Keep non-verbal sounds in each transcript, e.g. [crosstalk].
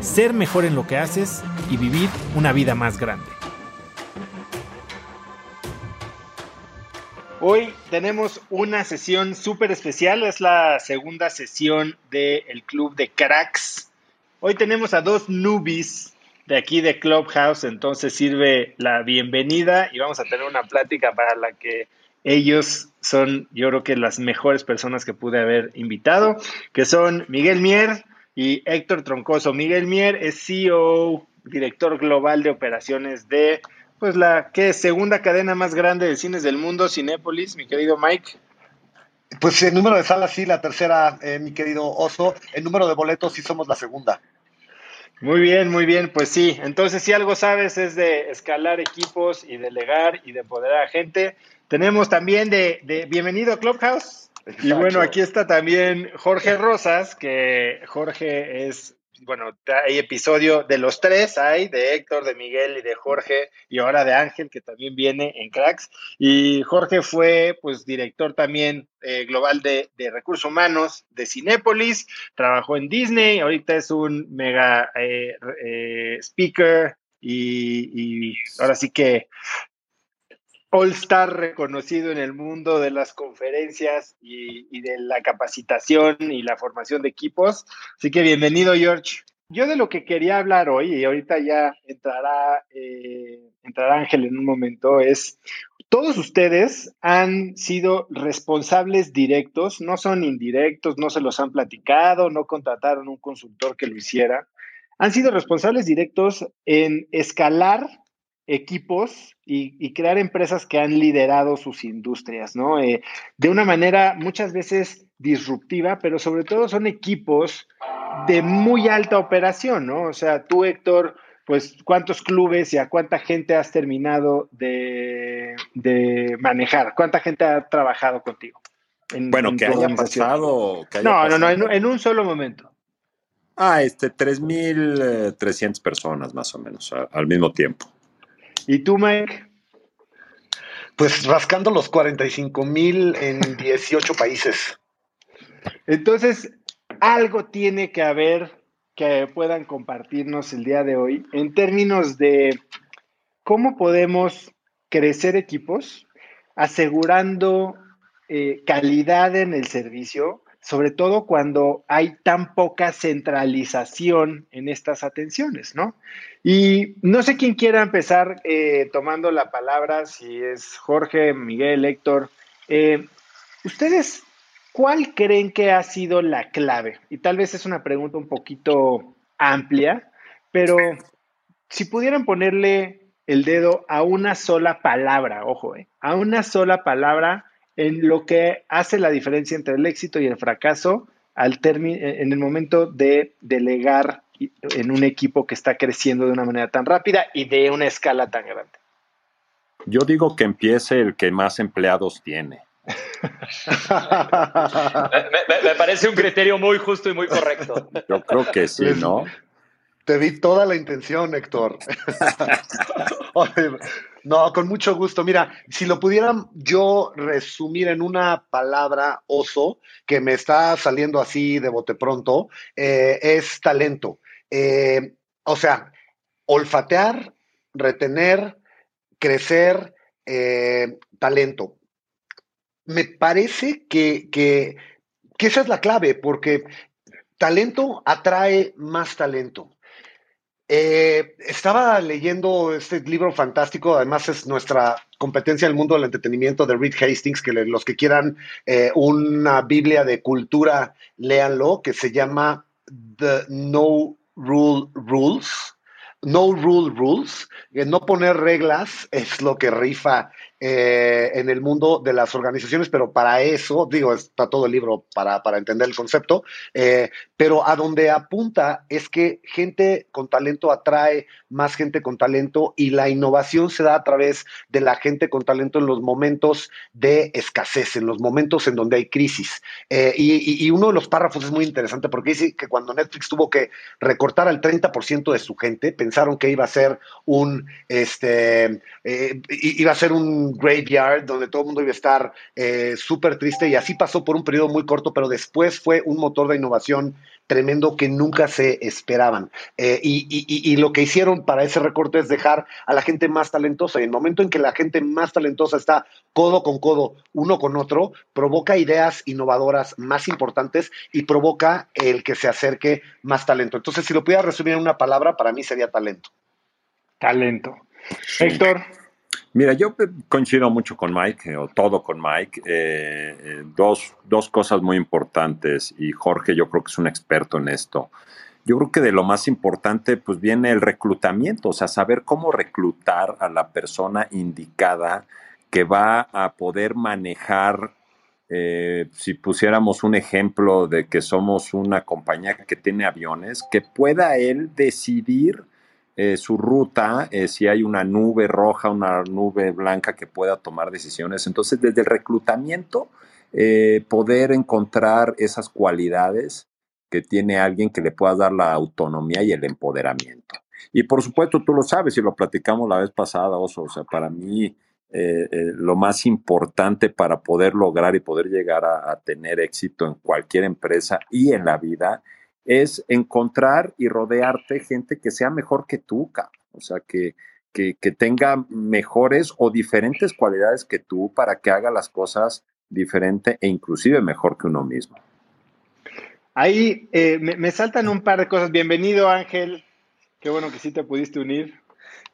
ser mejor en lo que haces y vivir una vida más grande. Hoy tenemos una sesión súper especial, es la segunda sesión del Club de Cracks. Hoy tenemos a dos newbies de aquí de Clubhouse, entonces sirve la bienvenida y vamos a tener una plática para la que ellos son, yo creo que las mejores personas que pude haber invitado, que son Miguel Mier y Héctor Troncoso. Miguel Mier es CEO, director global de operaciones de, pues la que segunda cadena más grande de cines del mundo, Cinépolis, mi querido Mike. Pues el número de salas sí, la tercera, eh, mi querido Oso. El número de boletos sí somos la segunda. Muy bien, muy bien, pues sí. Entonces, si algo sabes es de escalar equipos y delegar y de empoderar a gente. Tenemos también de, de Bienvenido a Clubhouse. Y bueno, aquí está también Jorge Rosas, que Jorge es bueno, hay episodio de los tres, hay de Héctor, de Miguel y de Jorge, y ahora de Ángel, que también viene en Cracks. Y Jorge fue, pues, director también eh, global de, recursos humanos de Cinépolis, trabajó en Disney, ahorita es un mega eh, eh, speaker y, y ahora sí que All Star reconocido en el mundo de las conferencias y, de la capacitación y la formación de equipos. Así que bienvenido, George. Yo de lo que quería hablar hoy, y ahorita ya entrará, eh, entrará Ángel en un momento, es todos ustedes han sido responsables directos, no son indirectos, no se los han platicado, no contrataron un consultor que lo hiciera. Han sido responsables directos en escalar equipos y, crear empresas que han liderado sus industrias, ¿no? Eh, de una manera muchas veces disruptiva, pero sobre todo son equipos de muy alta operación, ¿no? O sea, tú, Héctor, pues, ¿cuántos clubes y a cuánta gente has terminado de, manejar? ¿Cuánta gente ha trabajado contigo? bueno, que haya pasado. no, no, no, en, en, un solo momento. Ah, este, 3.300 eh, personas más o menos al mismo tiempo. ¿Y tú, Mike? Pues rascando los 45 mil en 18 países. Entonces, algo tiene que haber que puedan compartirnos el día de hoy en términos de cómo podemos crecer equipos asegurando eh, calidad en el servicio, sobre todo cuando hay tan poca centralización en estas atenciones, ¿no? Y no sé quién quiera empezar eh, tomando la palabra, si es Jorge, Miguel, Héctor. Eh, ¿Ustedes cuál creen que ha sido la clave? Y tal vez es una pregunta un poquito amplia, pero si pudieran ponerle el dedo a una sola palabra, ojo, eh, a una sola palabra en lo que hace la diferencia entre el éxito y el fracaso al en el momento de delegar en un equipo que está creciendo de una manera tan rápida y de una escala tan grande? Yo digo que empiece el que más empleados tiene. [laughs] me, parece un criterio muy justo y muy correcto. Yo creo que sí, ¿no? Te vi toda la intención, Héctor. [laughs] no, con mucho gusto. Mira, si lo pudieran yo resumir en una palabra, oso, que me está saliendo así de bote pronto, eh, es talento. Eh, o sea, olfatear, retener, crecer, eh, talento. Me parece que, que, esa es la clave, porque talento atrae más talento. Eh, estaba leyendo este libro fantástico, además es nuestra competencia en el mundo del entretenimiento de Reed Hastings, que los que quieran una Biblia de cultura, léanlo, que se llama The No rule rules. No rule rules, no poner reglas es lo que rifa eh, en el mundo de las organizaciones, pero para eso, digo, está todo el libro para, para entender el concepto, eh, pero a donde apunta es que gente con talento atrae más gente con talento y la innovación se da a través de la gente con talento en los momentos de escasez, en los momentos en donde hay crisis. Eh, y, y, uno de los párrafos es muy interesante porque dice que cuando Netflix tuvo que recortar al 30% de su gente, pensaron que iba a ser un, este, iba a ser un graveyard donde todo el mundo iba a estar eh, súper triste y así pasó por un periodo muy corto, pero después fue un motor de innovación tremendo que nunca se esperaban. Eh, y, lo que hicieron para ese recorte es dejar a la gente más talentosa. Y en el momento en que la gente más talentosa está codo con codo, uno con otro, provoca ideas innovadoras más importantes y provoca el que se acerque más talento. Entonces, si lo pudiera resumir en una palabra, para mí sería talento. Talento. Héctor. Mira, yo coincido mucho con Mike, o todo con Mike. Eh, eh, dos, dos cosas muy importantes, y Jorge yo creo que es un experto en esto. Yo creo que de lo más importante, pues viene el reclutamiento, o sea, saber cómo reclutar a la persona indicada que va a poder manejar, eh, si pusiéramos un ejemplo de que somos una compañía que tiene aviones, que pueda él decidir eh, su ruta, eh, si hay una nube roja, una nube blanca que pueda tomar decisiones. Entonces, desde el reclutamiento, eh, poder encontrar esas cualidades que tiene alguien que le pueda dar la autonomía y el empoderamiento. Y por supuesto, tú lo sabes y lo platicamos la vez pasada, Oso, o sea, para mí lo más importante para poder lograr y poder llegar a, tener éxito en cualquier empresa y en la vida es encontrar y rodearte gente que sea mejor que tú, o sea, que, que, tenga mejores o diferentes cualidades que tú para que haga las cosas diferente e inclusive mejor que uno mismo. Ahí eh, me, saltan un par de cosas. Bienvenido Ángel, qué bueno que sí te pudiste unir.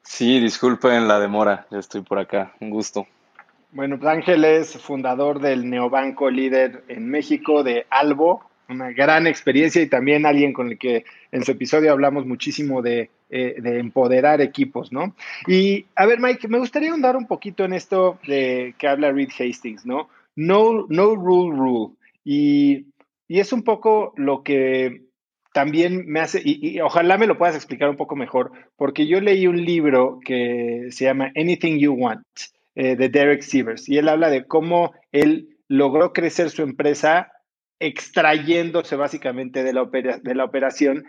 Sí, disculpen la demora, ya estoy por acá, un gusto. Bueno, pues Ángel es fundador del neobanco líder en México de Albo, una gran experiencia y también alguien con el que en su episodio hablamos muchísimo de, eh, empoderar equipos, ¿no? Y a ver, Mike, me gustaría ahondar un poquito en esto de que habla Reed Hastings, ¿no? No, no rule, rule. Y, es un poco lo que también me hace, y, ojalá me lo puedas explicar un poco mejor, porque yo leí un libro que se llama Anything You Want, eh, de Derek Sievers, y él habla de cómo él logró crecer su empresa extrayéndose básicamente de la, de la operación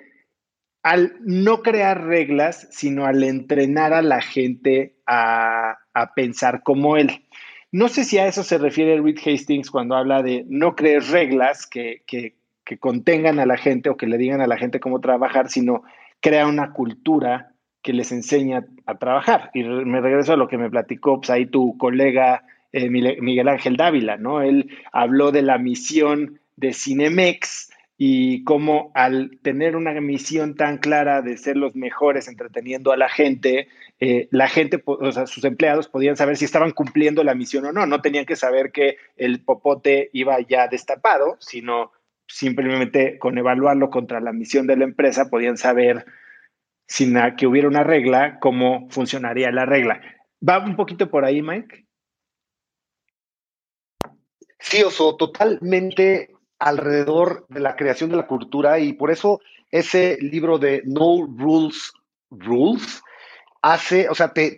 al no crear reglas, sino al entrenar a la gente a, pensar como él. No sé si a eso se refiere Reed Hastings cuando habla de no creer reglas que, que, contengan a la gente o que le digan a la gente cómo trabajar, sino crea una cultura que les enseña a trabajar. Y me regreso a lo que me platicó pues, ahí tu colega eh, Miguel Ángel Dávila, ¿no? Él habló de la misión de Cinemex y cómo al tener una misión tan clara de ser los mejores entreteniendo a la gente, eh, la gente, o sea, sus empleados podían saber si estaban cumpliendo la misión o no. No tenían que saber que el popote iba ya destapado, sino simplemente con evaluarlo contra la misión de la empresa podían saber, sin que hubiera una regla, cómo funcionaría la regla. ¿Va un poquito por ahí, Mike? Sí, Oso, totalmente alrededor de la creación de la cultura y por eso ese libro de No Rules Rules hace, o sea, te,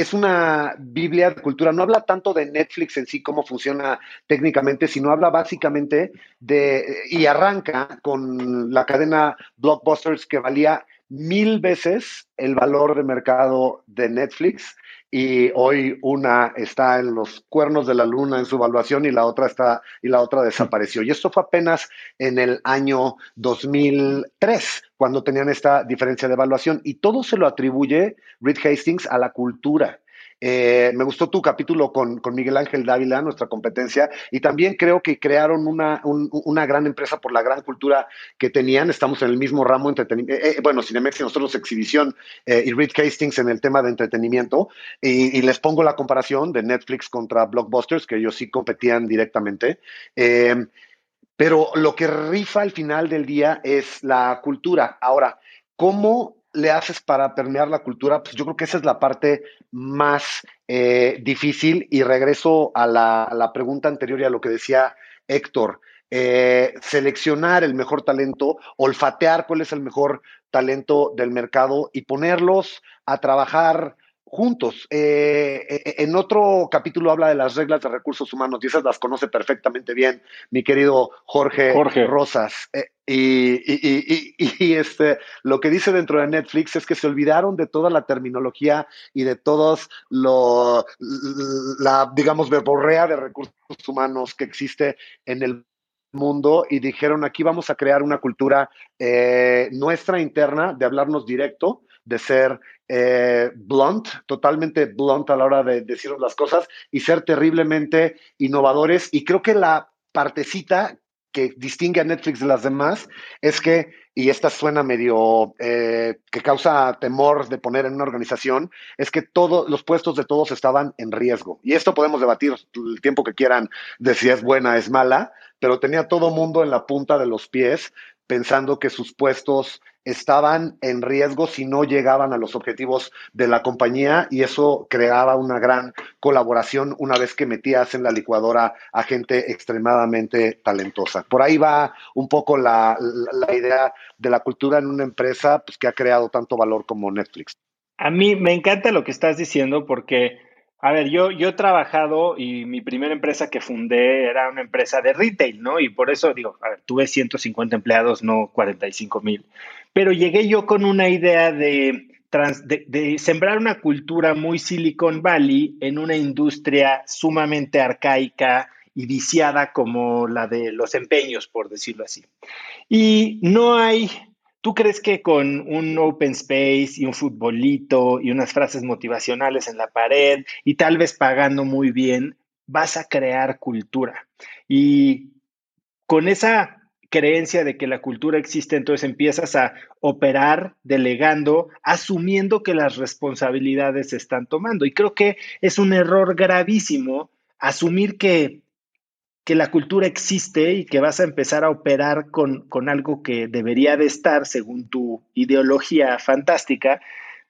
es una Biblia de cultura. No habla tanto de Netflix en sí, cómo funciona técnicamente, sino habla básicamente de, y arranca con la cadena Blockbusters que valía mil veces el valor de mercado de Netflix y hoy una está en los cuernos de la luna en su evaluación y la otra está y la otra desapareció. Y esto fue apenas en el año 2003 cuando tenían esta diferencia de evaluación y todo se lo atribuye Reed Hastings a la cultura. Eh, me gustó tu capítulo con, Miguel Ángel Dávila, nuestra competencia, y también creo que crearon una, gran empresa por la gran cultura que tenían. Estamos en el mismo ramo, entretenimiento. Eh, eh, bueno, Cinemex y nosotros exhibición y Reed Hastings en el tema de entretenimiento. Y, les pongo la comparación de Netflix contra Blockbusters, que ellos sí competían directamente. pero lo que rifa al final del día es la cultura. Ahora, ¿cómo le haces para permear la cultura? Pues yo creo que esa es la parte más eh, difícil y regreso a la, pregunta anterior y a lo que decía Héctor. Eh, seleccionar el mejor talento, olfatear cuál es el mejor talento del mercado y ponerlos a trabajar juntos. Eh, eh, en otro capítulo habla de las reglas de recursos humanos y esas las conoce perfectamente bien mi querido Jorge, Rosas. Eh, y, este, lo que dice dentro de Netflix es que se olvidaron de toda la terminología y de todos lo, la, digamos, verborrea de recursos humanos que existe en el mundo y dijeron aquí vamos a crear una cultura nuestra interna de hablarnos directo, de ser eh, blunt, totalmente blunt a la hora de decir las cosas y ser terriblemente innovadores. Y creo que la partecita que distingue a Netflix de las demás es que, y esta suena medio eh, que causa temor de poner en una organización, es que todos los puestos de todos estaban en riesgo. Y esto podemos debatir el tiempo que quieran de si es buena, es mala, pero tenía todo mundo en la punta de los pies pensando que sus puestos estaban en riesgo si no llegaban a los objetivos de la compañía y eso creaba una gran colaboración una vez que metías en la licuadora a gente extremadamente talentosa. Por ahí va un poco la, idea de la cultura en una empresa pues, que ha creado tanto valor como Netflix. A mí me encanta lo que estás diciendo porque a ver, yo, yo he trabajado y mi primera empresa que fundé era una empresa de retail, ¿no? Y por eso digo, a ver, tuve 150 empleados, no 45 mil. Pero llegué yo con una idea de, de, sembrar una cultura muy Silicon Valley en una industria sumamente arcaica y viciada como la de los empeños, por decirlo así. Y no hay ¿Tú crees que con un open space y un futbolito y unas frases motivacionales en la pared y tal vez pagando muy bien, vas a crear cultura? Y con esa creencia de que la cultura existe, entonces empiezas a operar delegando, asumiendo que las responsabilidades se están tomando. Y creo que es un error gravísimo asumir que que la cultura existe y que vas a empezar a operar con, con, algo que debería de estar según tu ideología fantástica,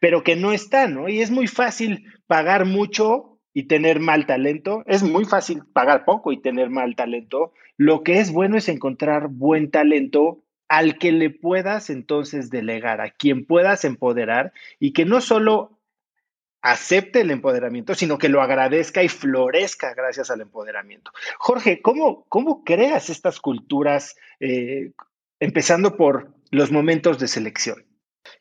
pero que no está, ¿no? Y es muy fácil pagar mucho y tener mal talento, es muy fácil pagar poco y tener mal talento. Lo que es bueno es encontrar buen talento al que le puedas entonces delegar, a quien puedas empoderar y que no solo acepte el empoderamiento, sino que lo agradezca y florezca gracias al empoderamiento. Jorge, ¿cómo, cómo creas estas culturas, eh, empezando por los momentos de selección?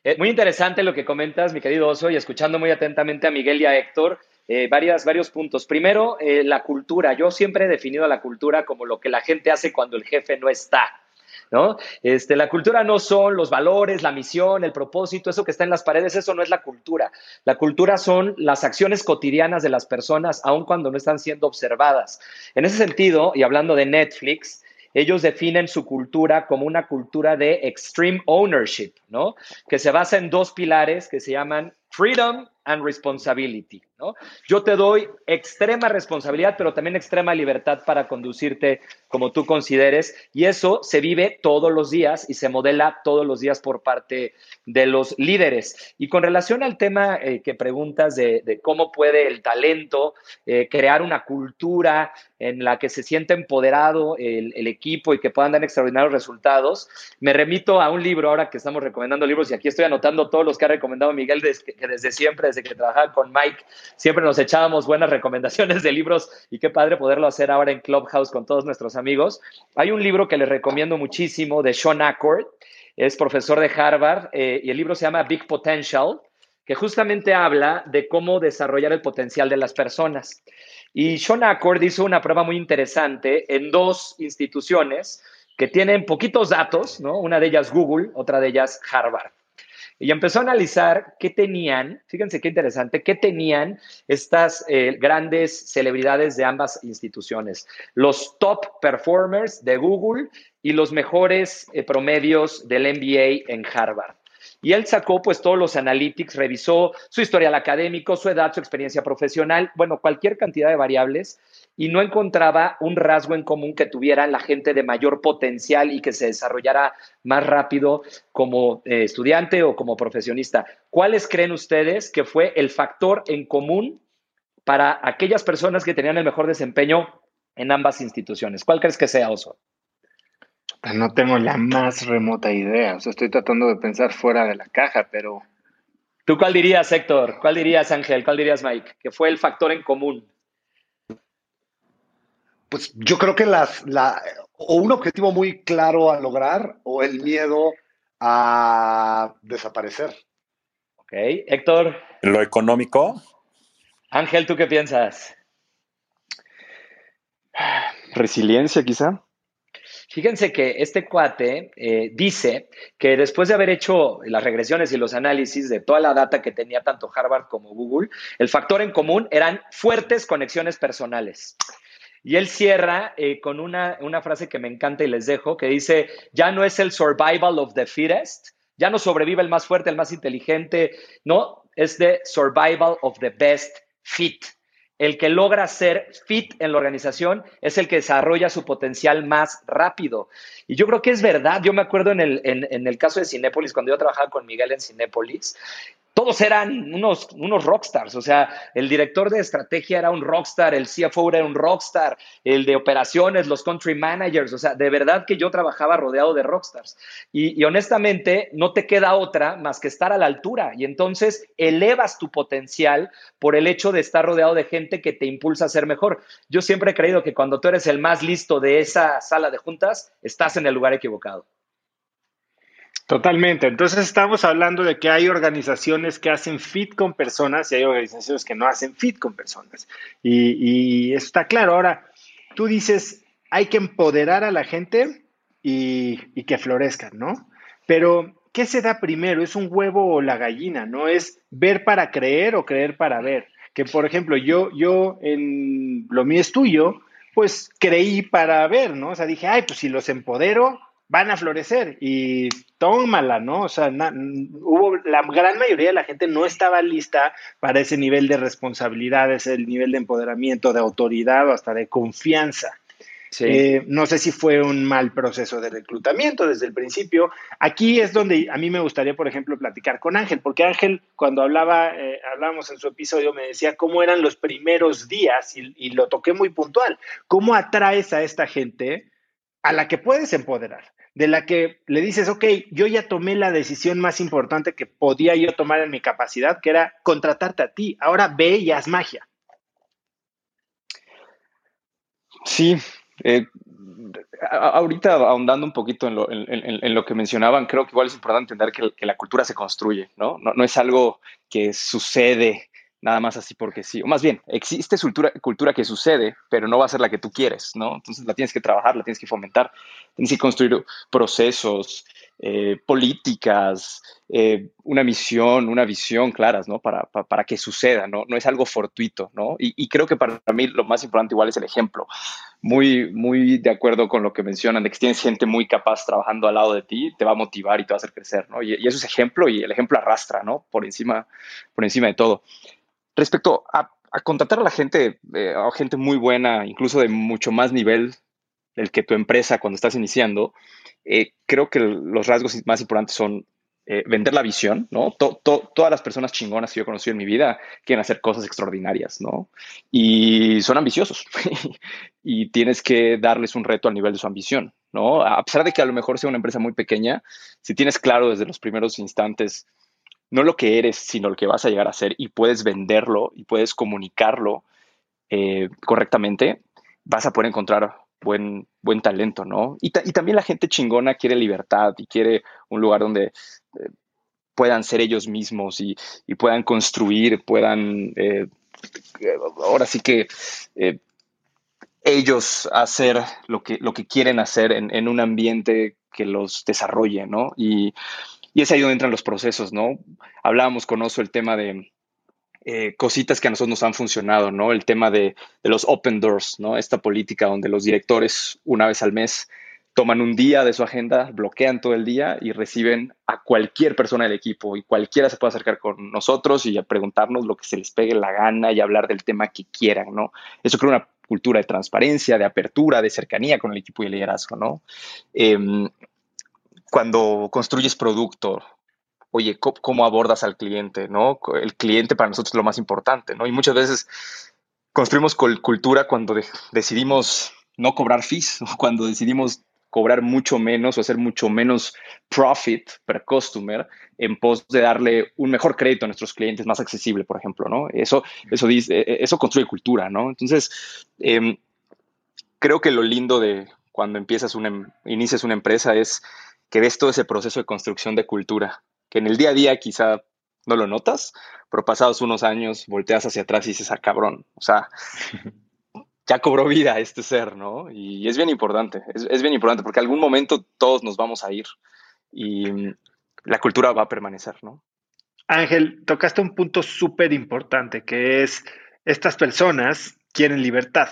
Eh, muy interesante lo que comentas, mi querido Oso, y escuchando muy atentamente a Miguel y a Héctor, eh, varias, varios puntos. Primero, la cultura. Yo siempre he definido la cultura como lo que la gente hace cuando el jefe no está. ¿No? Este, la cultura no son los valores, la misión, el propósito, eso que está en las paredes, eso no es la cultura. La cultura son las acciones cotidianas de las personas, aun cuando no están siendo observadas. En ese sentido, y hablando de Netflix, ellos definen su cultura como una cultura de extreme ownership, ¿no? Que se basa en dos pilares que se llaman freedom and responsibility. ¿no? Yo te doy extrema responsabilidad, pero también extrema libertad para conducirte como tú consideres, y eso se vive todos los días y se modela todos los días por parte de los líderes. Y con relación al tema eh, que preguntas de, cómo puede el talento eh, crear una cultura en la que se siente empoderado el, equipo y que puedan dar extraordinarios resultados, me remito a un libro ahora que estamos recomendando libros y aquí estoy anotando todos los que ha recomendado Miguel desde, que desde siempre, desde que trabajaba con Mike, siempre nos echábamos buenas recomendaciones de libros y qué padre poderlo hacer ahora en Clubhouse con todos nuestros amigos. Hay un libro que les recomiendo muchísimo de Sean Accord, es profesor de Harvard eh, y el libro se llama Big Potential, que justamente habla de cómo desarrollar el potencial de las personas. Y Sean Accord hizo una prueba muy interesante en dos instituciones que tienen poquitos datos, ¿no? Una de ellas Google, otra de ellas Harvard. Y empezó a analizar qué tenían, fíjense qué interesante, qué tenían estas eh, grandes celebridades de ambas instituciones, los top performers de Google y los mejores eh, promedios del MBA en Harvard. Y él sacó pues todos los analytics, revisó su historial académico, su edad, su experiencia profesional, bueno, cualquier cantidad de variables y no encontraba un rasgo en común que tuviera la gente de mayor potencial y que se desarrollara más rápido como eh, estudiante o como profesionista. ¿Cuáles creen ustedes que fue el factor en común para aquellas personas que tenían el mejor desempeño en ambas instituciones? ¿Cuál crees que sea, Oso? No tengo la más remota idea. O sea, estoy tratando de pensar fuera de la caja, pero. ¿Tú cuál dirías, Héctor? ¿Cuál dirías, Ángel? ¿Cuál dirías, Mike? Que fue el factor en común. Pues yo creo que las, la, o un objetivo muy claro a lograr o el miedo a desaparecer. Ok, Héctor. Lo económico. Ángel, ¿tú qué piensas? Resiliencia, quizá. Fíjense que este cuate eh, dice que después de haber hecho las regresiones y los análisis de toda la data que tenía tanto Harvard como Google, el factor en común eran fuertes conexiones personales. Y él cierra eh, con una, una frase que me encanta y les dejo, que dice, ya no es el survival of the fittest, ya no sobrevive el más fuerte, el más inteligente, no, es the survival of the best fit. El que logra ser fit en la organización es el que desarrolla su potencial más rápido. Y yo creo que es verdad. Yo me acuerdo en el, en, el caso de Cinépolis, cuando yo trabajaba con Miguel en Cinépolis, todos eran unos, unos rockstars. O sea, el director de estrategia era un rockstar, el CFO era un rockstar, el de operaciones, los country managers. O sea, de verdad que yo trabajaba rodeado de rockstars. Y, y honestamente, no te queda otra más que estar a la altura. Y entonces elevas tu potencial por el hecho de estar rodeado de gente que te impulsa a ser mejor. Yo siempre he creído que cuando tú eres el más listo de esa sala de juntas, estás en el lugar equivocado. Totalmente. Entonces estamos hablando de que hay organizaciones que hacen fit con personas y hay organizaciones que no hacen fit con personas. Y, eso está claro. Ahora, tú dices, hay que empoderar a la gente y, y, que florezcan, ¿no? Pero, ¿qué se da primero? ¿Es un huevo o la gallina? ¿No? ¿Es ver para creer o creer para ver? Que, por ejemplo, yo, yo en lo mío es tuyo, pues creí para ver, ¿no? O sea, dije, ay, pues si los empodero, van a florecer y tómala, ¿no? O sea, na, hubo, la gran mayoría de la gente no estaba lista para ese nivel de responsabilidades, el nivel de empoderamiento, de autoridad o hasta de confianza. Sí. Eh, no sé si fue un mal proceso de reclutamiento desde el principio. Aquí es donde a mí me gustaría, por ejemplo, platicar con Ángel, porque Ángel, cuando hablaba, eh, hablábamos en su episodio, me decía cómo eran los primeros días y, y lo toqué muy puntual. ¿Cómo atraes a esta gente a la que puedes empoderar? De la que le dices, ok, yo ya tomé la decisión más importante que podía yo tomar en mi capacidad, que era contratarte a ti. Ahora ve y haz magia. Sí, eh, ahorita ahondando un poquito en lo, en, en, lo, que mencionaban, creo que igual es importante entender que, que la cultura se construye, ¿no? ¿no? No es algo que sucede nada más así porque sí. O más bien, existe cultura, cultura que sucede, pero no va a ser la que tú quieres, ¿no? Entonces la tienes que trabajar, la tienes que fomentar, tienes que construir procesos, eh, políticas, eh, una misión, una visión claras, ¿no? Para, para, que suceda, ¿no? No es algo fortuito, ¿no? Y, y, creo que para mí lo más importante igual es el ejemplo. Muy, muy de acuerdo con lo que mencionan, de que tienes gente muy capaz trabajando al lado de ti, te va a motivar y te va a hacer crecer, ¿no? Y, y eso es ejemplo y el ejemplo arrastra, ¿no? Por encima, por encima de todo. Respecto a, a contratar a la gente, eh, a gente muy buena, incluso de mucho más nivel del que tu empresa cuando estás iniciando, eh, creo que los rasgos más importantes son eh, vender la visión, ¿no? To, to, todas las personas chingonas que yo he conocido en mi vida quieren hacer cosas extraordinarias, ¿no? Y son ambiciosos [laughs] y tienes que darles un reto al nivel de su ambición, ¿no? A pesar de que a lo mejor sea una empresa muy pequeña, si tienes claro desde los primeros instantes no lo que eres, sino lo que vas a llegar a ser y puedes venderlo y puedes comunicarlo eh, correctamente, vas a poder encontrar buen, buen talento, ¿no? Y, y, también la gente chingona quiere libertad y quiere un lugar donde eh, puedan ser ellos mismos y, puedan construir, puedan, eh, ahora sí que ellos hacer lo que, lo que quieren hacer en, en un ambiente que los desarrolle, ¿no? Y, y es ahí donde entran los procesos, ¿no? Hablábamos con Oso el tema de eh, cositas que a nosotros nos han funcionado, ¿no? El tema de, los open doors, ¿no? Esta política donde los directores una vez al mes toman un día de su agenda, bloquean todo el día y reciben a cualquier persona del equipo y cualquiera se puede acercar con nosotros y preguntarnos lo que se les pegue la gana y hablar del tema que quieran, ¿no? Eso crea una cultura de transparencia, de apertura, de cercanía con el equipo y el liderazgo, ¿no? Em, cuando construyes producto, oye, ¿cómo, abordas al cliente, no? El cliente para nosotros es lo más importante, ¿no? Y muchas veces construimos cultura cuando decidimos no cobrar fees, [laughs] cuando decidimos cobrar mucho menos o hacer mucho menos profit per customer en pos de darle un mejor crédito a nuestros clientes, más accesible, por ejemplo, ¿no? Eso, eso, dice, e, e, eso construye cultura, ¿no? Entonces, em, creo que lo lindo de cuando empiezas una, em, inicias una empresa es que ves todo ese proceso de construcción de cultura, que en el día a día quizá no lo notas, pero pasados unos años volteas hacia atrás y dices, ah, cabrón, o sea, [laughs] ya cobró vida este ser, ¿no? Y es bien importante, es, bien importante porque algún momento todos nos vamos a ir y la cultura va a permanecer, ¿no? Ángel, tocaste un punto súper importante que es estas personas quieren libertad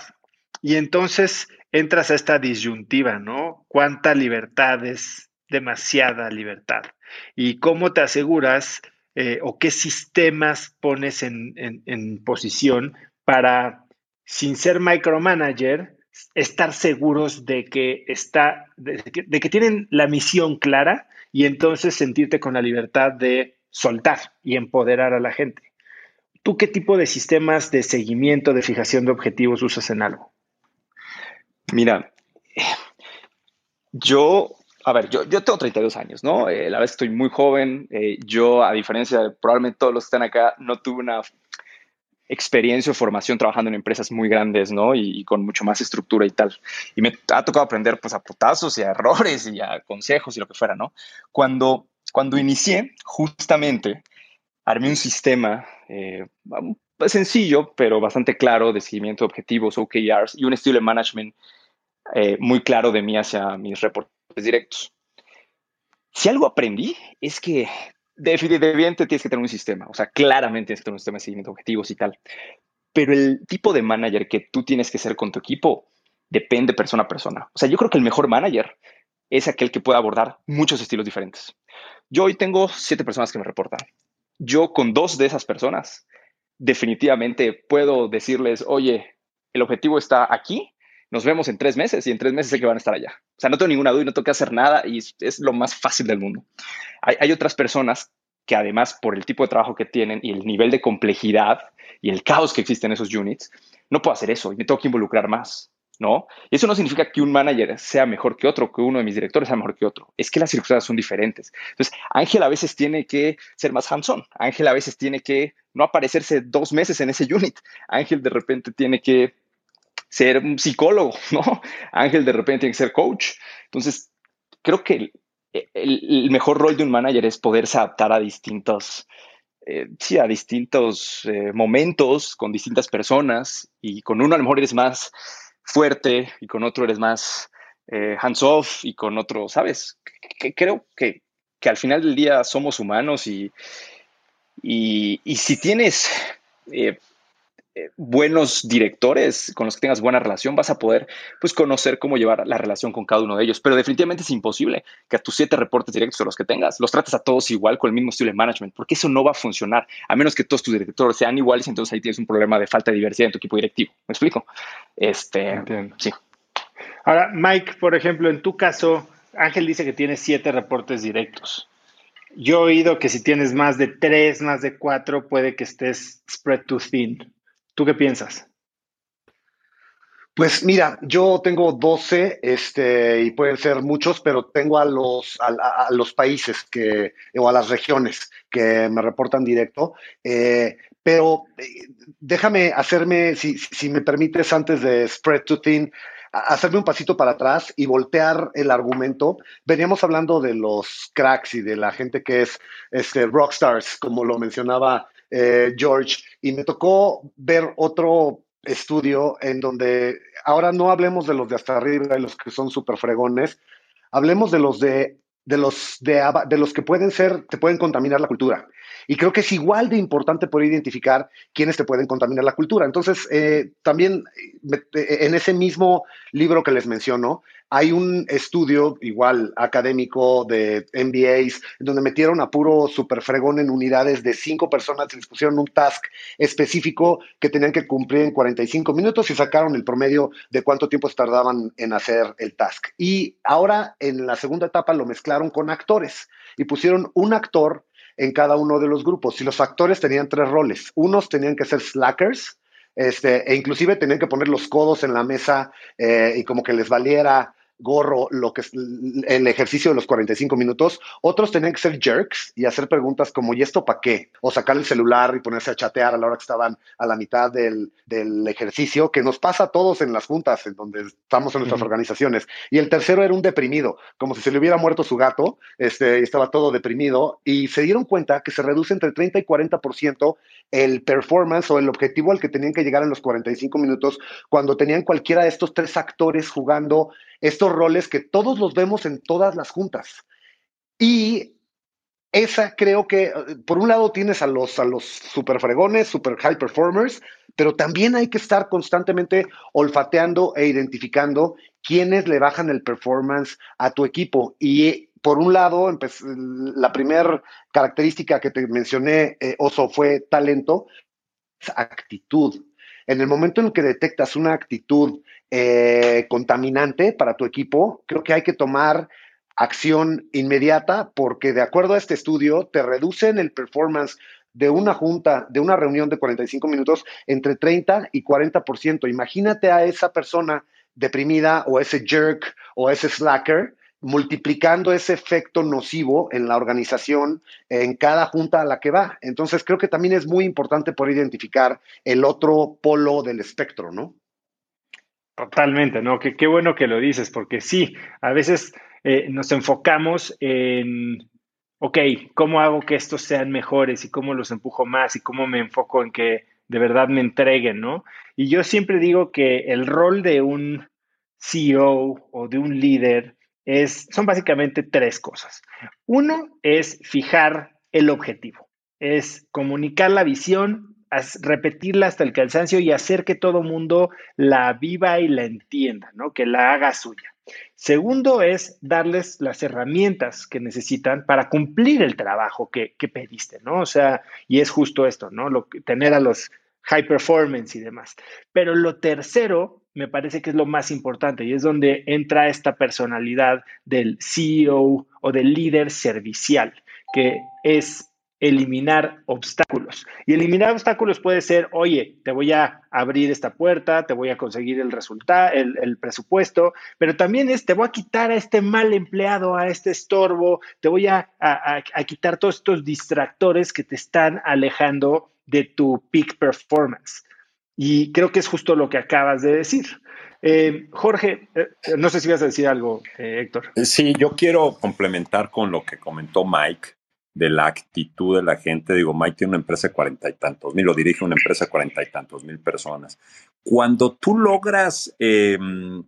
y entonces entras a esta disyuntiva, ¿no? ¿Cuánta libertad es demasiada libertad? ¿Y cómo te aseguras eh, o qué sistemas pones en, en posición para sin ser micromanager, estar seguros de que está, de que, tienen la misión clara y entonces sentirte con la libertad de soltar y empoderar a la gente. ¿Tú qué tipo de sistemas de seguimiento, de fijación de objetivos usas en algo? Mira, yo, a ver, yo, yo tengo 32 años, ¿no? Eh, la verdad estoy muy joven. Eh, yo, a diferencia de probablemente todos los que están acá, no tuve una experiencia o formación trabajando en empresas muy grandes, ¿no? Y, con mucho más estructura y tal. Y me ha tocado aprender, pues, a putazos y a errores y a consejos y lo que fuera, ¿no? Cuando, cuando inicié, justamente, armé un sistema eh, sencillo, pero bastante claro de seguimiento de objetivos, OKRs, y un estilo de management eh, muy claro de mí hacia mis reportes directos. Si algo aprendí es que definitivamente tienes que tener un sistema, o sea, claramente tienes que tener un sistema de seguimiento de objetivos y tal. Pero el tipo de manager que tú tienes que ser con tu equipo depende persona a persona. O sea, yo creo que el mejor manager es aquel que pueda abordar muchos estilos diferentes. Yo hoy tengo siete personas que me reportan. Yo con dos de esas personas definitivamente puedo decirles, oye, el objetivo está aquí, nos vemos en tres meses y en tres meses sé que van a estar allá. O sea, no tengo ninguna duda y no tengo que hacer nada y es, lo más fácil del mundo. Hay, otras personas que además por el tipo de trabajo que tienen y el nivel de complejidad y el caos que existe en esos units, no puedo hacer eso y me tengo que involucrar más. ¿No? Y eso no significa que un manager sea mejor que otro, que uno de mis directores sea mejor que otro. Es que las circunstancias son diferentes. Entonces, Ángel a veces tiene que ser más hands-on. Ángel a veces tiene que no aparecerse dos meses en ese unit. Ángel de repente tiene que ser un psicólogo, [laughs] ¿no? Ángel de repente tiene que ser coach. Entonces, creo que el, mejor rol de un manager es poderse adaptar a distintos, eh, sí, a distintos eh, momentos, con distintas personas, y con uno a lo mejor eres más fuerte y con otro eres más eh, hands-off y con otro, ¿sabes? creo que, al final del día somos humanos y, y si tienes eh, buenos directores con los que tengas buena relación, vas a poder pues conocer cómo llevar la relación con cada uno de ellos. Pero definitivamente es imposible que a tus siete reportes directos o los que tengas, los trates a todos igual con el mismo estilo de management, porque eso no va a funcionar, a menos que todos tus directores sean iguales, entonces ahí tienes un problema de falta de diversidad en tu equipo directivo. ¿Me explico? Este, sí. Ahora, Mike, por ejemplo, en tu caso, Ángel dice que tienes siete reportes directos. Yo he oído que si tienes más de tres, más de cuatro, puede que estés spread too thin. ¿Tú qué piensas? Pues mira, yo tengo 12, este, y pueden ser muchos, pero tengo a los, a, los países que, o a las regiones que me reportan directo. Eh, pero eh, déjame hacerme, si, si, me permites, antes de spread to thin, hacerme un pasito para atrás y voltear el argumento. Veníamos hablando de los cracks y de la gente que es este, rockstars, como lo mencionaba eh, George, y me tocó ver otro estudio en donde ahora no hablemos de los de hasta arriba, de los que son súper fregones, hablemos de los de, de los de, de los que pueden ser, te pueden contaminar la cultura. Y creo que es igual de importante poder identificar quiénes te pueden contaminar la cultura. Entonces, eh, también eh, en ese mismo libro que les menciono, hay un estudio igual académico de MBAs donde metieron a puro super fregón en unidades de cinco personas y les pusieron un task específico que tenían que cumplir en 45 minutos y sacaron el promedio de cuánto tiempo tardaban en hacer el task. Y ahora en la segunda etapa lo mezclaron con actores y pusieron un actor en cada uno de los grupos. Y los actores tenían tres roles. Unos tenían que ser slackers, este, e inclusive tenían que poner los codos en la mesa eh, y como que les valiera gorro lo que es el ejercicio de los 45 minutos. Otros tenían que ser jerks y hacer preguntas como, ¿y esto para qué? O sacar el celular y ponerse a chatear a la hora que estaban a la mitad del, ejercicio, que nos pasa a todos en las juntas en donde estamos en nuestras organizaciones. Y el tercero era un deprimido, como si se le hubiera muerto su gato, este, estaba todo deprimido. Y se dieron cuenta que se reduce entre 30 y 40% el performance o el objetivo al que tenían que llegar en los 45 minutos cuando tenían cualquiera de estos tres actores jugando estos roles que todos los vemos en todas las juntas. Y esa creo que, por un lado tienes a los, a los super fregones, super high performers, pero también hay que estar constantemente olfateando e identificando quiénes le bajan el performance a tu equipo. Y por un lado, la primera característica que te mencioné, eh, Oso, fue talento, actitud. En el momento en que detectas una actitud eh, contaminante para tu equipo, creo que hay que tomar acción inmediata porque de acuerdo a este estudio te reducen el performance de una junta, de una reunión de 45 minutos entre 30 y 40%. Imagínate a esa persona deprimida o ese jerk o ese slacker multiplicando ese efecto nocivo en la organización en cada junta a la que va. Entonces creo que también es muy importante por identificar el otro polo del espectro, ¿no? Totalmente, ¿no? Que qué bueno que lo dices, porque sí, a veces eh, nos enfocamos en, ok, ¿cómo hago que estos sean mejores y cómo los empujo más y cómo me enfoco en que de verdad me entreguen, ¿no? Y yo siempre digo que el rol de un CEO o de un líder es, son básicamente tres cosas. Uno es fijar el objetivo, es comunicar la visión repetirla hasta el cansancio y hacer que todo mundo la viva y la entienda, ¿no? Que la haga suya. Segundo es darles las herramientas que necesitan para cumplir el trabajo que, pediste, ¿no? O sea, y es justo esto, ¿no? Lo, tener a los high performance y demás. Pero lo tercero me parece que es lo más importante y es donde entra esta personalidad del CEO o del líder servicial, que es eliminar obstáculos. Y eliminar obstáculos puede ser, oye, te voy a abrir esta puerta, te voy a conseguir el resultado, el, presupuesto, pero también es, te voy a quitar a este mal empleado, a este estorbo, te voy a, quitar todos estos distractores que te están alejando de tu peak performance. Y creo que es justo lo que acabas de decir. Eh, Jorge, eh, no sé si vas a decir algo, eh, Héctor. Sí, yo quiero complementar con lo que comentó Mike de la actitud de la gente. Digo, Mike tiene una empresa de cuarenta y tantos mil, lo dirige una empresa de cuarenta y tantos mil personas. Cuando tú logras em,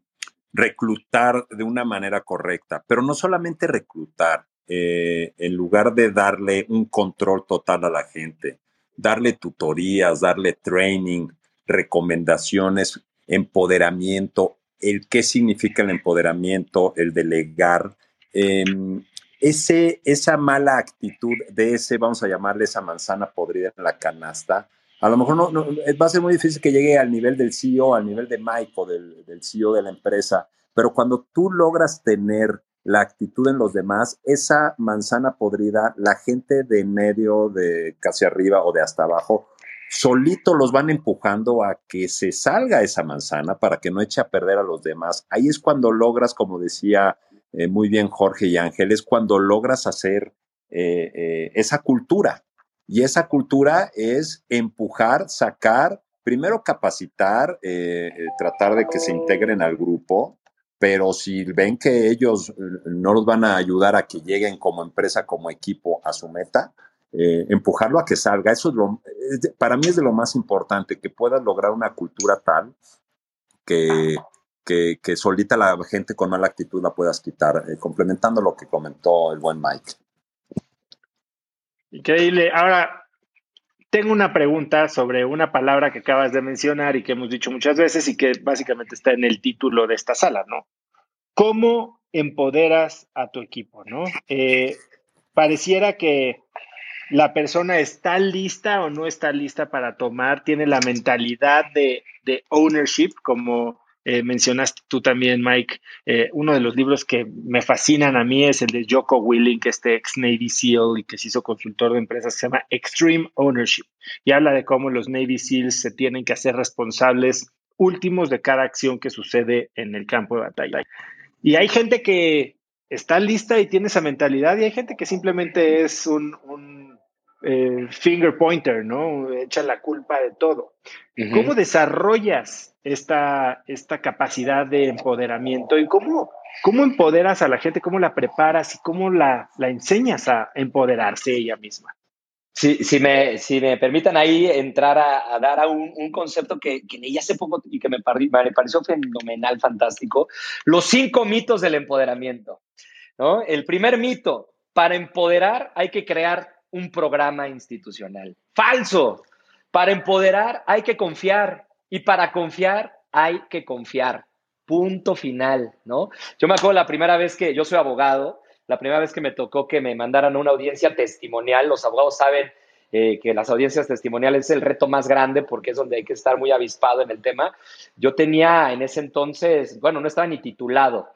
reclutar de una manera correcta, pero no solamente reclutar, eh, en lugar de darle un control total a la gente, darle tutorías, darle training, recomendaciones, empoderamiento, el qué significa el empoderamiento, el delegar, em, ese, esa mala actitud de ese, vamos a llamarle esa manzana podrida en la canasta, a lo mejor no, va a ser muy difícil que llegue al nivel del CEO, al nivel de o del, del CEO de la empresa, pero cuando tú logras tener la actitud en los demás, esa manzana podrida, la gente de medio, de casi arriba o de hasta abajo, solito los van empujando a que se salga esa manzana para que no eche a perder a los demás. Ahí es cuando logras, como decía eh, muy bien Jorge y Ángel, es cuando logras hacer eh, eh, esa cultura. Y esa cultura es empujar, sacar, primero capacitar, tratar de que se integren al grupo, pero si ven que ellos no los van a ayudar a que lleguen como empresa, como equipo a su meta, empujarlo a que salga. Eso es lo, para mí es de lo más importante, que puedas lograr una cultura tal que, que, solita la gente con mala actitud la puedas quitar, eh, complementando lo que comentó el buen Mike. Increíble. Ahora, tengo una pregunta sobre una palabra que acabas de mencionar y que hemos dicho muchas veces y que básicamente está en el título de esta sala, ¿no? ¿Cómo empoderas a tu equipo, no? Eh, pareciera que la persona está lista o no está lista para tomar, tiene la mentalidad de, de ownership, como eh, mencionaste tú también, Mike, eh, uno de los libros que me fascinan a mí es el de Joko Willing, este ex Navy SEAL y que se hizo consultor de empresas, se llama Extreme Ownership y habla de cómo los Navy SEALs se tienen que hacer responsables últimos de cada acción que sucede en el campo de batalla. Y hay gente que está lista y tiene esa mentalidad y hay gente que simplemente es un eh, finger pointer, ¿no? Echa la culpa de todo. ¿Cómo desarrollas esta, esta capacidad de empoderamiento y cómo, cómo empoderas a la gente, cómo la preparas y cómo la, la enseñas a empoderarse ella misma? Si, si, me, si me permitan ahí entrar a, dar a un, un, concepto que, que, leí hace poco y que me, me pareció fenomenal, fantástico, los cinco mitos del empoderamiento. ¿no? El primer mito, para empoderar hay que crear un programa institucional. Falso. Para empoderar hay que confiar y para confiar hay que confiar. Punto final, ¿no? Yo me acuerdo la primera vez que yo soy abogado, la primera vez que me tocó que me mandaran una audiencia testimonial, los abogados saben eh, que las audiencias testimoniales es el reto más grande porque es donde hay que estar muy avispado en el tema. Yo tenía en ese entonces, bueno, no estaba ni titulado,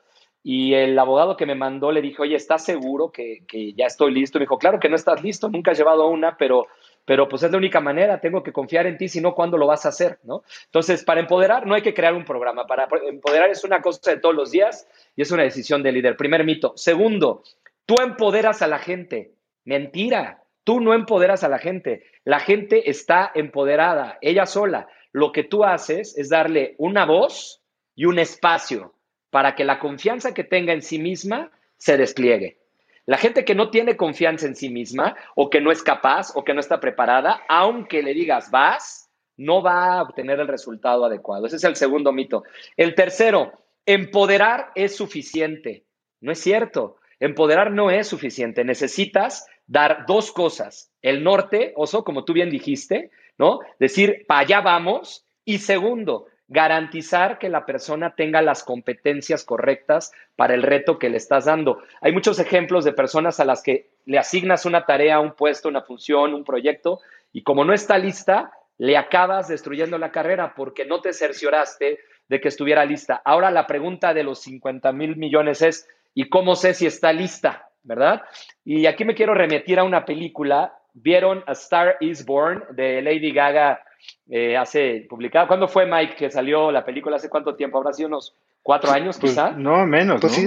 y el abogado que me mandó le dijo, oye, ¿estás seguro que, ya estoy listo? Me dijo, claro que no estás listo, nunca has llevado una, pero, pero pues es la única manera, tengo que confiar en ti, si no, ¿cuándo lo vas a hacer? ¿no? Entonces, para empoderar no hay que crear un programa, para empoderar es una cosa de todos los días y es una decisión de líder. Primer mito. Segundo, tú empoderas a la gente. Mentira, tú no empoderas a la gente, la gente está empoderada, ella sola. Lo que tú haces es darle una voz y un espacio para que la confianza que tenga en sí misma se despliegue. La gente que no tiene confianza en sí misma o que no es capaz o que no está preparada, aunque le digas vas, no va a obtener el resultado adecuado. Ese es el segundo mito. El tercero, empoderar es suficiente. No es cierto. Empoderar no es suficiente. Necesitas dar dos cosas. El norte, oso, como tú bien dijiste, ¿no? Decir, para allá vamos. Y segundo, garantizar que la persona tenga las competencias correctas para el reto que le estás dando. Hay muchos ejemplos de personas a las que le asignas una tarea, un puesto, una función, un proyecto, y como no está lista, le acabas destruyendo la carrera porque no te cercioraste de que estuviera lista. Ahora la pregunta de los 50 mil millones es, ¿y cómo sé si está lista? ¿Verdad? Y aquí me quiero remitir a una película. ¿Vieron A Star is Born de Lady Gaga eh, hace publicado. ¿Cuándo fue, Mike, que salió la película? ¿Hace cuánto tiempo? ¿Habrá sido unos cuatro años, pues, quizá? No, menos. Pues sí,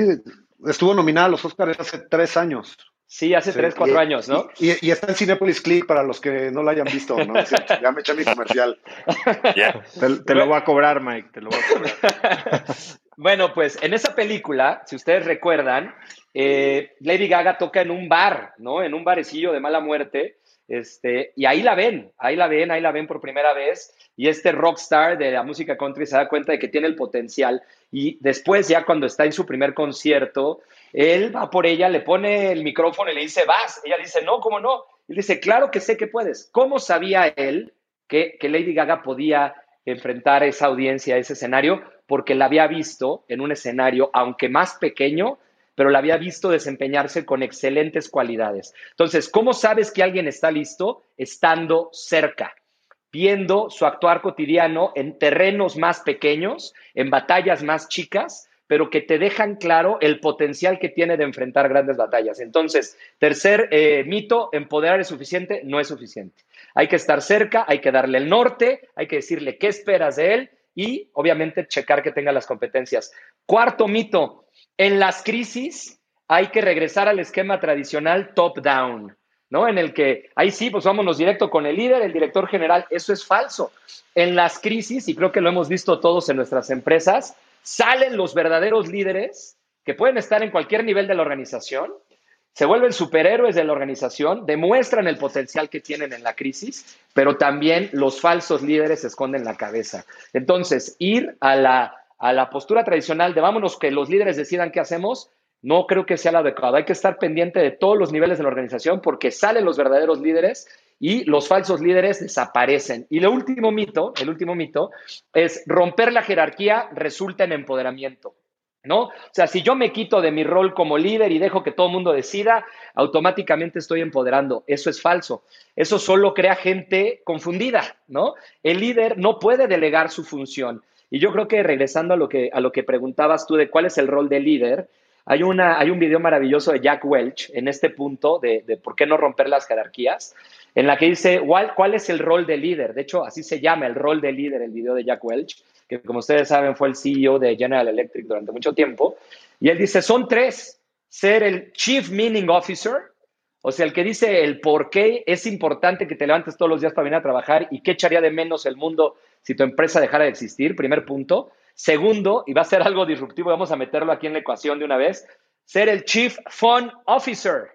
estuvo nominada a los Oscars hace tres años. Sí, hace tres, cuatro años, ¿no? Y, está en Cinepolis Click para los que no la hayan visto, ¿no? ya me eché mi comercial. [laughs] Te, lo voy a cobrar, Mike, te lo voy a cobrar. [laughs] bueno, pues en esa película, si ustedes recuerdan, eh, Lady Gaga toca en un bar, ¿no? En un barecillo de mala muerte este, y ahí la ven, ahí la ven, ahí la ven por primera vez. Y este rockstar de la música country se da cuenta de que tiene el potencial. Y después, ya cuando está en su primer concierto, él va por ella, le pone el micrófono y le dice, vas. Ella dice, no, ¿cómo no? Y dice, claro que sé que puedes. ¿Cómo sabía él que, que Lady Gaga podía enfrentar esa audiencia, ese escenario? Porque la había visto en un escenario, aunque más pequeño, pero la había visto desempeñarse con excelentes cualidades. Entonces, ¿cómo sabes que alguien está listo? Estando cerca, viendo su actuar cotidiano en terrenos más pequeños, en batallas más chicas, pero que te dejan claro el potencial que tiene de enfrentar grandes batallas. Entonces, tercer eh, mito, empoderar es suficiente, no es suficiente. Hay que estar cerca, hay que darle el norte, hay que decirle qué esperas de él y obviamente checar que tenga las competencias. Cuarto mito, en las crisis hay que regresar al esquema tradicional top-down, ¿no? En el que ahí sí, pues vámonos directo con el líder, el director general. Eso es falso. En las crisis, y creo que lo hemos visto todos en nuestras empresas, salen los verdaderos líderes que pueden estar en cualquier nivel de la organización, se vuelven superhéroes de la organización, demuestran el potencial que tienen en la crisis, pero también los falsos líderes esconden la cabeza. Entonces, ir a la a la postura tradicional de vámonos que los líderes decidan qué hacemos, no creo que sea lo adecuado. Hay que estar pendiente de todos los niveles de la organización porque salen los verdaderos líderes y los falsos líderes desaparecen. Y el último mito, el último mito es romper la jerarquía resulta en empoderamiento. ¿No? O sea, si yo me quito de mi rol como líder y dejo que todo el mundo decida, automáticamente estoy empoderando. Eso es falso. Eso solo crea gente confundida, ¿no? El líder no puede delegar su función. Y yo creo que regresando a lo que, a lo que preguntabas tú de cuál es el rol del líder, hay, una, hay un video maravilloso de Jack Welch en este punto de, de por qué no romper las jerarquías, en la que dice ¿cuál, cuál es el rol del líder. De hecho, así se llama el rol del líder, el video de Jack Welch, que como ustedes saben fue el CEO de General Electric durante mucho tiempo. Y él dice, son tres, ser el Chief Meaning Officer, o sea, el que dice el por qué es importante que te levantes todos los días para venir a trabajar y qué echaría de menos el mundo si tu empresa dejara de existir, primer punto. Segundo, y va a ser algo disruptivo, vamos a meterlo aquí en la ecuación de una vez, ser el Chief Fun Officer,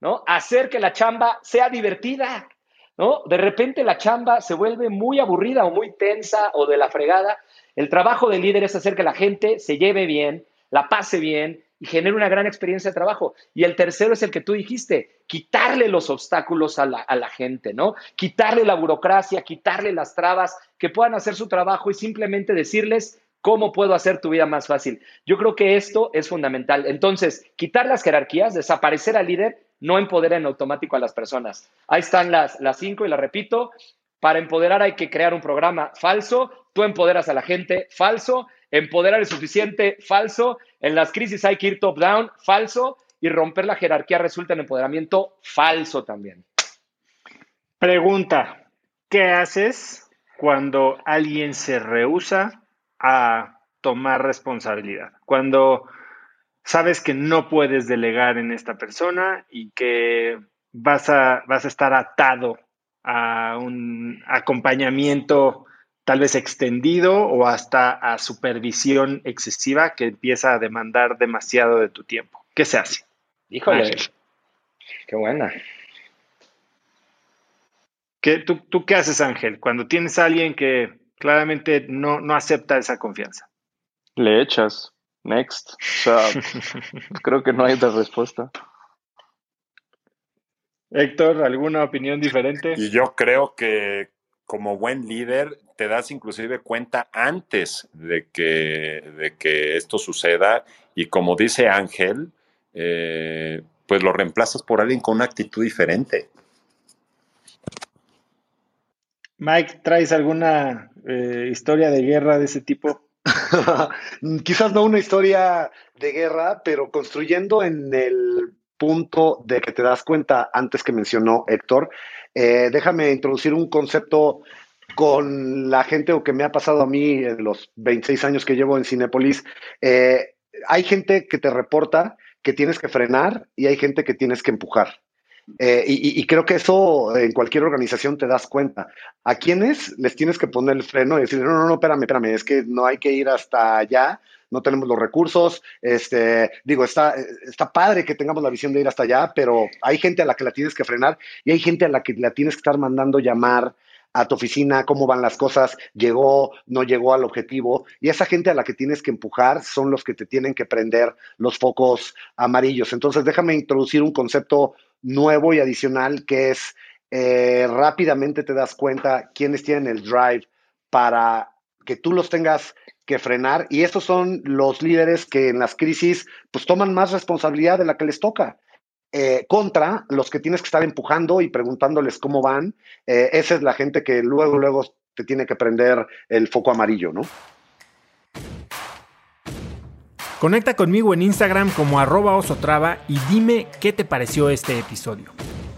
¿no? Hacer que la chamba sea divertida, ¿no? De repente la chamba se vuelve muy aburrida o muy tensa o de la fregada. El trabajo del líder es hacer que la gente se lleve bien, la pase bien y genere una gran experiencia de trabajo. Y el tercero es el que tú dijiste, quitarle los obstáculos a la, a la gente, ¿no? Quitarle la burocracia, quitarle las trabas, que puedan hacer su trabajo y simplemente decirles, ¿Cómo puedo hacer tu vida más fácil? Yo creo que esto es fundamental. Entonces, quitar las jerarquías, desaparecer al líder, no empodera en automático a las personas. Ahí están las, las cinco y las repito. Para empoderar hay que crear un programa falso. Tú empoderas a la gente, falso. Empoderar es suficiente, falso. En las crisis hay que ir top-down, falso. Y romper la jerarquía resulta en empoderamiento, falso también. Pregunta, ¿qué haces cuando alguien se rehúsa a tomar responsabilidad. Cuando sabes que no puedes delegar en esta persona y que vas a, vas a estar atado a un acompañamiento tal vez extendido o hasta a supervisión excesiva que empieza a demandar demasiado de tu tiempo. ¿Qué se hace? Híjole, qué buena. ¿Qué, tú, ¿Tú qué haces, Ángel? Cuando tienes a alguien que claramente no, no acepta esa confianza. Le echas. Next. O sea, [laughs] creo que no hay otra respuesta. Héctor, ¿alguna opinión diferente? Y yo creo que como buen líder te das inclusive cuenta antes de que, de que esto suceda y como dice Ángel, eh, pues lo reemplazas por alguien con una actitud diferente. Mike, ¿traes alguna eh, historia de guerra de ese tipo? [laughs] Quizás no una historia de guerra, pero construyendo en el punto de que te das cuenta antes que mencionó Héctor, eh, déjame introducir un concepto con la gente o que me ha pasado a mí en los 26 años que llevo en Cinepolis. Eh, hay gente que te reporta que tienes que frenar y hay gente que tienes que empujar. Eh, y, creo que eso en cualquier organización te das cuenta. ¿A quiénes les tienes que poner el freno y decir, no, no, no, espérame, espérame, es que no hay que ir hasta allá, no tenemos los recursos, este, digo, está, está padre que tengamos la visión de ir hasta allá, pero hay gente a la que la tienes que frenar y hay gente a la que la tienes que estar mandando llamar a tu oficina, cómo van las cosas, llegó, no llegó al objetivo. Y esa gente a la que tienes que empujar son los que te tienen que prender los focos amarillos. Entonces, déjame introducir un concepto nuevo y adicional que es eh, rápidamente te das cuenta quiénes tienen el drive para que tú los tengas que frenar y esos son los líderes que en las crisis pues toman más responsabilidad de la que les toca. Eh, contra los que tienes que estar empujando y preguntándoles cómo van, eh, esa es la gente que luego, luego te tiene que prender el foco amarillo, ¿no? Conecta conmigo en Instagram como arroba osotrava y dime qué te pareció este episodio.